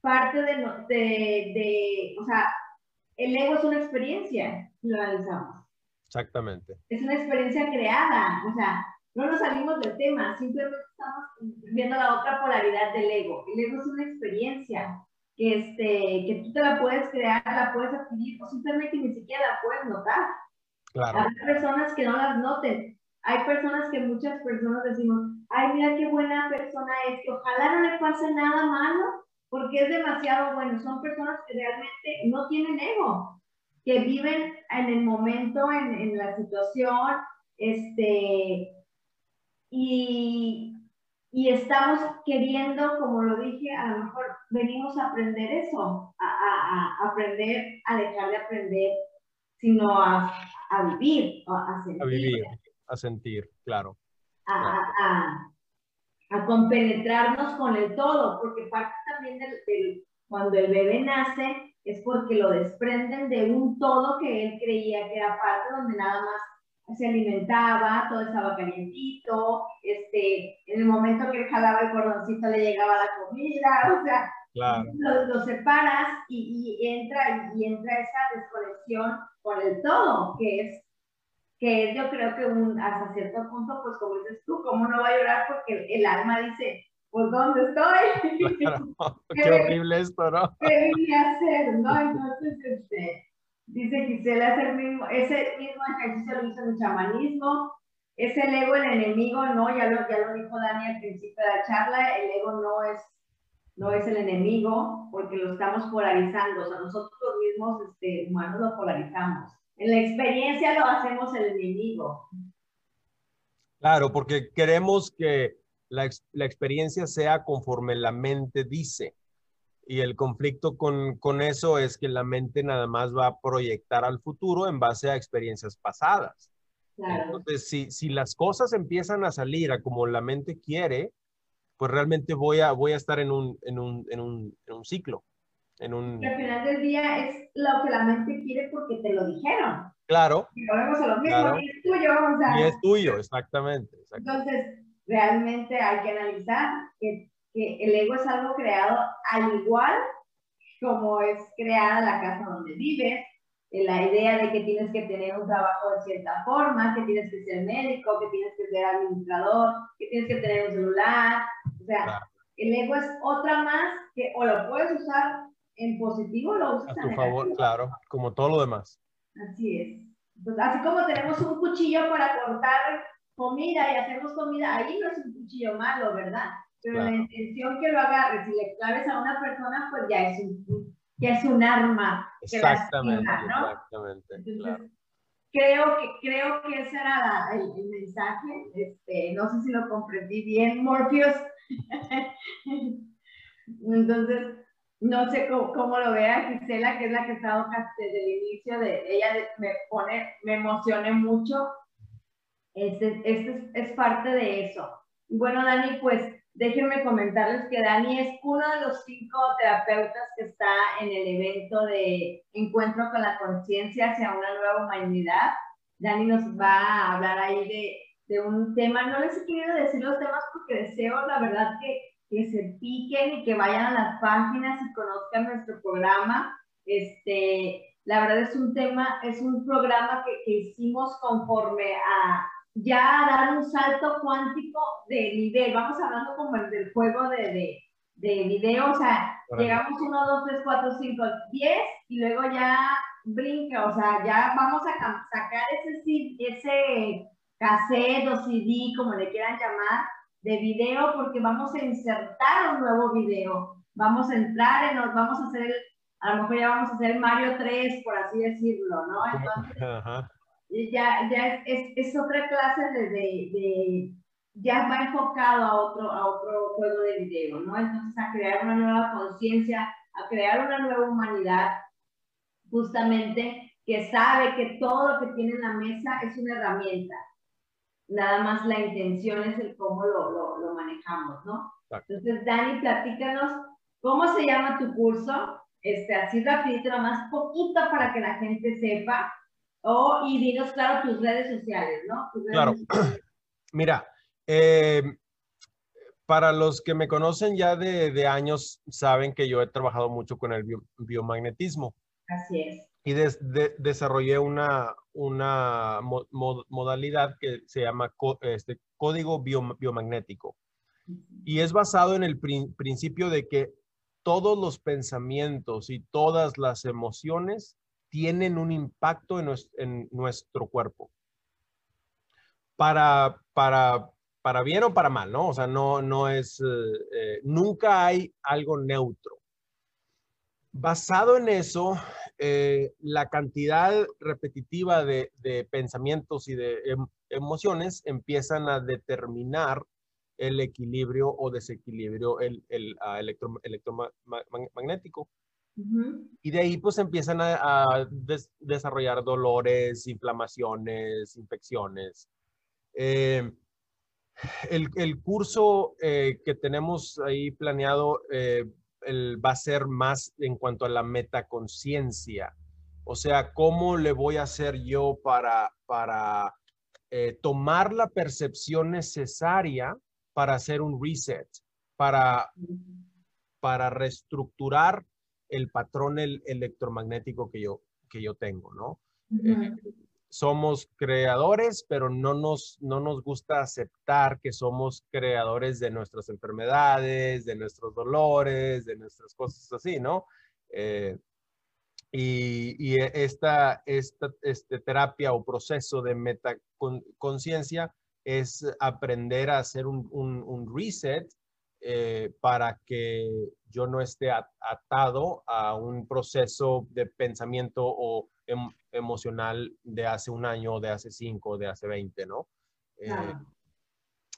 parte de, de, de, o sea, el ego es una experiencia, lo analizamos. Exactamente. Es una experiencia creada, o sea, no nos salimos del tema, simplemente estamos viendo la otra polaridad del ego. El ego es una experiencia que, este, que tú te la puedes crear, la puedes adquirir o simplemente ni siquiera la puedes notar. Claro. Hay personas que no las noten. Hay personas que muchas personas decimos, ay, mira qué buena persona es, que ojalá no le pase nada malo porque es demasiado bueno. Son personas que realmente no tienen ego que viven en el momento, en, en la situación, este, y, y estamos queriendo, como lo dije, a lo mejor venimos a aprender eso, a, a, a aprender, a dejar de aprender, sino a, a vivir, a, sentir. A vivir, a sentir, claro. A, a, compenetrarnos con el todo, porque parte también del, del, cuando el bebé nace es porque lo desprenden de un todo que él creía que era parte donde nada más se alimentaba, todo estaba calientito, este, en el momento que él jalaba el cordoncito le llegaba la comida, o sea, lo, separas y, y, entra, y entra esa desconexión con el todo, que es, que es yo creo que un, hasta cierto punto, pues como dices tú, ¿cómo no va a llorar? Porque el, alma dice, pues ¿dónde estoy? Qué horrible esto, ¿no? ¿Qué debería hacer? ¿no? Entonces, este Dice Gisela, es mismo, ese mismo ejercicio lo hizo el chamanismo. ¿Es el ego el enemigo? No, ya lo, ya lo dijo Dani al principio de la charla, el ego no es, no es el enemigo porque lo estamos polarizando, o sea, nosotros los mismos este, humanos lo polarizamos. En la experiencia lo hacemos el enemigo. Claro, porque queremos que la, la experiencia sea conforme la mente dice. Y el conflicto con, con, eso es que la mente nada más va a proyectar al futuro en base a experiencias pasadas. Entonces, si, si las cosas empiezan a salir a como la mente quiere, pues realmente voy a, voy a estar en un, en un, en un, en un ciclo. En un... Y al final del día es lo que la mente quiere porque te lo dijeron. Claro. Y volvemos a lo mismo, claro. y es tuyo. O sea, y es tuyo, exactamente, exactamente. Entonces, realmente hay que analizar que que el ego es algo creado al igual como es creada la casa donde vives, la idea de que tienes que tener un trabajo de cierta forma, que tienes que ser médico, que tienes que ser administrador, que tienes que tener un celular. O sea, el ego es otra más que o lo puedes usar en positivo o lo usas a tu favor, claro, como todo lo demás. Así es. Entonces, así como tenemos un cuchillo para cortar comida y hacemos comida, ahí no es un cuchillo malo, ¿verdad? Pero la intención que lo agarres y le claves a una persona, pues ya es un, ya es un arma. Exactamente, ¿no? exactamente. Entonces, creo, que, creo que ese era el, el, mensaje. Este, no sé si lo comprendí bien, Morpheus. Entonces, no sé cómo, cómo, lo vea Gisela, que es la que ha estado desde el inicio de ella, me pone, me emocioné mucho. Este, este es, es parte de eso. Y bueno, Dani, pues Déjenme comentarles que Dani es uno de los cinco terapeutas que está en el evento de Encuentro con la Conciencia hacia una nueva humanidad. Dani nos va a hablar ahí de, de, un tema. No les he querido decir los temas porque deseo, la verdad, que, que se piquen y que vayan a las páginas y conozcan nuestro programa. Este, la verdad es un tema, es un programa que, que hicimos conforme a ya dar un salto cuántico de nivel. Vamos hablando como el del juego de, de, de video, o sea, llegamos 1, 2, 3, 4, 5, 10 y luego ya brinca, o sea, ya vamos a sacar ese, ese cassette o CD, como le quieran llamar, de video porque vamos a insertar un nuevo video. Vamos a entrar en vamos a hacer, a lo mejor ya vamos a hacer Mario 3, por así decirlo, ¿no? Entonces, ya, ya es, es, otra clase de, de, ya va enfocado a otro, a otro juego de video, ¿no? Entonces a crear una nueva conciencia, a crear una nueva humanidad, justamente que sabe que todo lo que tiene en la mesa es una herramienta. Nada más la intención es el cómo lo, lo, lo manejamos, ¿no? Entonces, Dani, platícanos, ¿cómo se llama tu curso? Este, así rapidito, más poquito para que la gente sepa Oh, y dinos, claro, tus redes sociales, ¿no? claro. Mira, eh, para los que me conocen ya de, de, años, saben que yo he trabajado mucho con el biomagnetismo. Así es. Y desarrollé una, una modalidad que se llama este, código biomagnético. Y es basado en el principio de que todos los pensamientos y todas las emociones tienen un impacto en, nuestro, cuerpo. Para, para, para, bien o para mal, ¿no? O sea, no, no es, eh, eh, nunca hay algo neutro. Basado en eso, eh, la cantidad repetitiva de, pensamientos y de em, emociones empiezan a determinar el equilibrio o desequilibrio el, el ah, electromagnético. Y de ahí pues empiezan a, desarrollar dolores, inflamaciones, infecciones. Eh, el, curso eh, que tenemos ahí planeado eh, va a ser más en cuanto a la metaconciencia. O sea, ¿cómo le voy a hacer yo para, para tomar la percepción necesaria para hacer un reset, para, para reestructurar el patrón electromagnético que yo, que yo tengo, ¿no? Eh, somos creadores, pero no nos, no nos gusta aceptar que somos creadores de nuestras enfermedades, de nuestros dolores, de nuestras cosas así, ¿no? Eh, y, esta, esta este terapia o proceso de metaconciencia es aprender a hacer un, un reset eh, para que yo no esté atado a un proceso de pensamiento o em, emocional de hace un año, de hace cinco, de hace veinte, ¿no? Eh,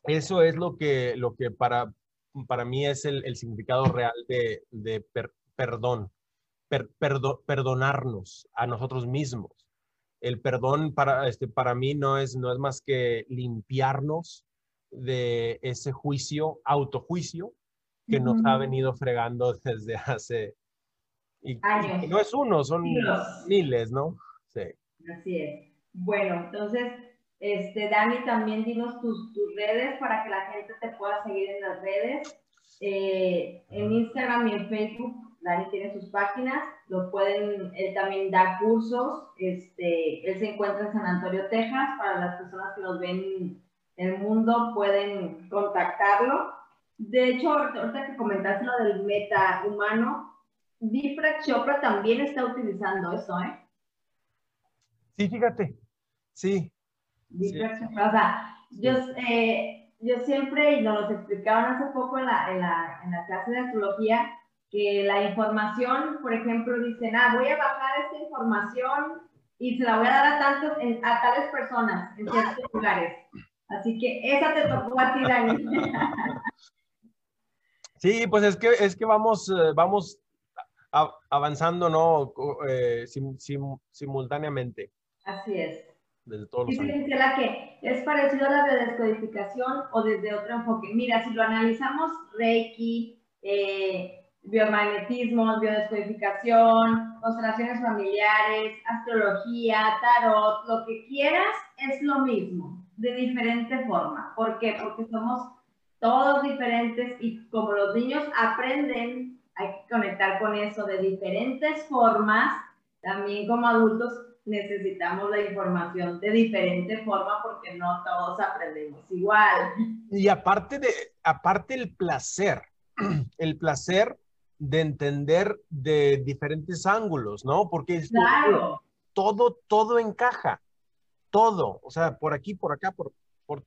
eso es lo que, lo que para, para mí es el, significado real de, de perdón, perdonarnos a nosotros mismos. El perdón para, este, para mí no es, no es más que limpiarnos de ese juicio, autojuicio, que nos ha venido fregando desde hace... Y, Años. no es uno, son miles, ¿no? Sí. Así es. Bueno, entonces, este, Dani, también dinos tus, tus redes para que la gente te pueda seguir en las redes. Eh, en Instagram y en Facebook, Dani tiene sus páginas, lo pueden, él también da cursos, este, él se encuentra en San Antonio, Texas, para las personas que nos ven el mundo pueden contactarlo. De hecho, ahorita que comentaste lo del meta humano, Bifra Chopra también está utilizando eso, ¿eh? Sí, fíjate. Sí. Bifra Chopra, o sea, yo, eh, yo siempre, y nos lo explicaban hace poco en la, en, la, en la clase de astrología, que la información, por ejemplo, dicen, ah, voy a bajar esta información y se la voy a dar a, tantos, a tales personas en ciertos lugares. Así que esa te tocó a ti, Dani. Sí, pues es que, es que vamos, eh, vamos avanzando, ¿no? Eh, simultáneamente. Así es. Desde todos los Dice la que es parecido a la biodescodificación o desde otro enfoque. Mira, si lo analizamos, Reiki, eh, biomagnetismo, biodescodificación, constelaciones familiares, astrología, tarot, lo que quieras, es lo mismo de diferente forma. ¿Por qué? Porque somos todos diferentes y como los niños aprenden, hay que conectar con eso de diferentes formas, también como adultos necesitamos la información de diferente forma porque no todos aprendemos igual. Y aparte de, aparte el placer, el placer de entender de diferentes ángulos, ¿no? Porque claro. todo, todo encaja todo, o sea, por aquí, por acá, por, por,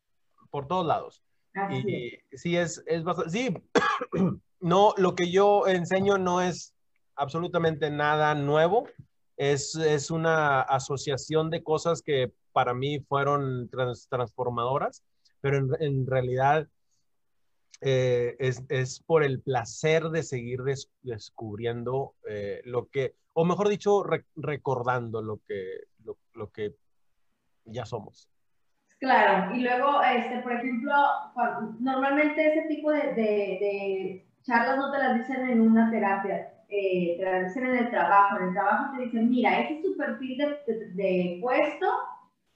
por todos lados. y sí, es, es bastante, sí, no, lo que yo enseño no es absolutamente nada nuevo, es, es una asociación de cosas que para mí fueron transformadoras, pero en, en realidad eh, es, es, por el placer de seguir descubriendo eh, lo que, o mejor dicho, recordando lo que, lo, lo que ya somos. Claro, y luego, este, por ejemplo, normalmente ese tipo de, de, charlas no te las dicen en una terapia, eh, te las dicen en el trabajo. En el trabajo te dicen, mira, ese es tu perfil de, de, puesto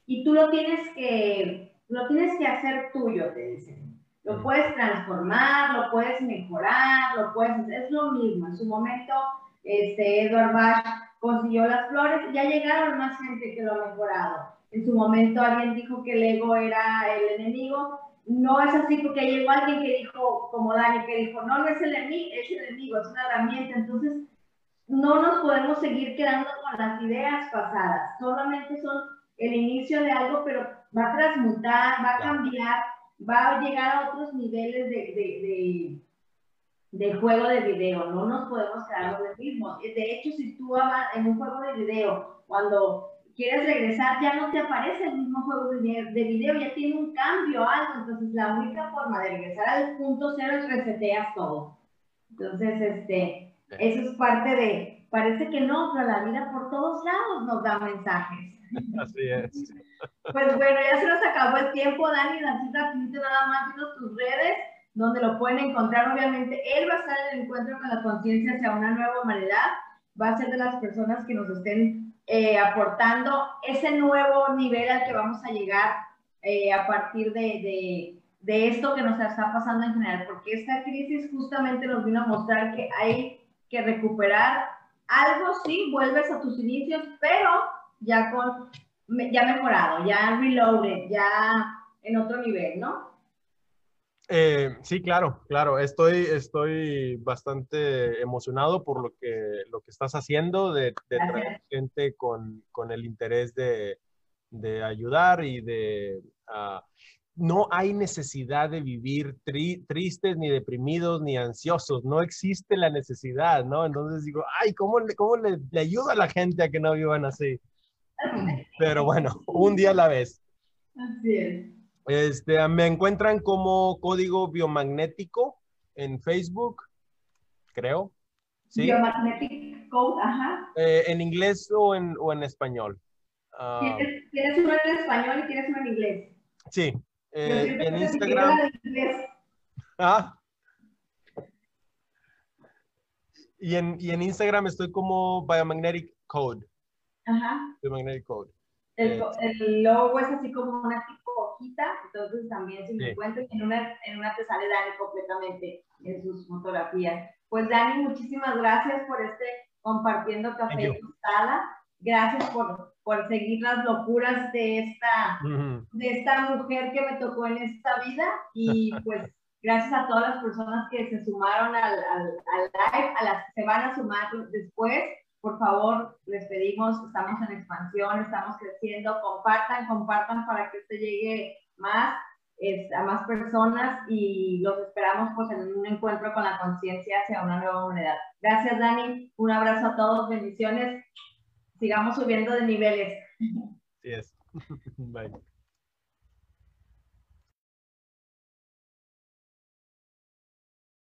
y tú lo tienes que, lo tienes que hacer tuyo, te dicen. Lo puedes transformar, lo puedes mejorar, lo puedes, es lo mismo. En su momento, este, Edward Bach consiguió las flores, y ya llegaron más gente que lo ha mejorado en su momento alguien dijo que el ego era el enemigo. No es así porque llegó alguien que dijo, como Dani, que dijo, no, no es el enemigo, es el enemigo, es una herramienta. Entonces, no nos podemos seguir quedando con las ideas pasadas. Solamente son el inicio de algo, pero va a transmutar, va a cambiar, va a llegar a otros niveles de, de, de juego de video, no nos podemos quedar los mismos. De hecho, si tú en un juego de video, cuando quieres regresar, ya no te aparece el mismo juego de video, ya tiene un cambio, algo. Entonces, la única forma de regresar al punto cero es reseteas todo. Entonces, este, eso es parte de, parece que no, pero la vida por todos lados nos da mensajes. Así es. Pues bueno, ya se nos acabó el tiempo, Dani, así rapidito nada más, tus redes, donde lo pueden encontrar, obviamente, él va a estar en el encuentro con la conciencia hacia una nueva humanidad, va a ser de las personas que nos estén eh, aportando ese nuevo nivel al que vamos a llegar eh, a partir de, de, de, esto que nos está pasando en general, porque esta crisis justamente nos vino a mostrar que hay que recuperar algo, sí, vuelves a tus inicios, pero ya con, ya mejorado, ya reloaded, ya en otro nivel, ¿no? Eh, sí, claro, claro. Estoy, estoy bastante emocionado por lo que, lo que estás haciendo, de, traer gente con, con, el interés de, de ayudar y de... Uh, no hay necesidad de vivir tristes, ni deprimidos, ni ansiosos. No existe la necesidad, ¿no? Entonces digo, ay, ¿cómo, cómo le, le ayuda a la gente a que no vivan así? Pero bueno, un día a la vez. Así es. Este, me encuentran como código biomagnético en Facebook, creo. ¿Sí? Biomagnetic Code, ajá. Eh, ¿En inglés o en, o en español? Uh, ¿Tienes, uno en español y tienes uno en inglés? Sí. Eh, en Instagram. Ah. Y en, y en Instagram estoy como Biomagnetic Code. Ajá. Biomagnetic Code. El, el, logo es así como una tipo hojita, entonces también si me encuentro en una, en una te sale Dani completamente en sus fotografías. Pues Dani, muchísimas gracias por este compartiendo café y tostada. Gracias por, por seguir las locuras de esta, de esta mujer que me tocó en esta vida. Y pues gracias a todas las personas que se sumaron al, al, al live, a las que se van a sumar después por favor, les pedimos, estamos en expansión, estamos creciendo, compartan, compartan para que esto llegue más a más personas y los esperamos pues en un encuentro con la conciencia hacia una nueva humanidad. Gracias Dani, un abrazo a todos, bendiciones, sigamos subiendo de niveles. Sí es. Bye.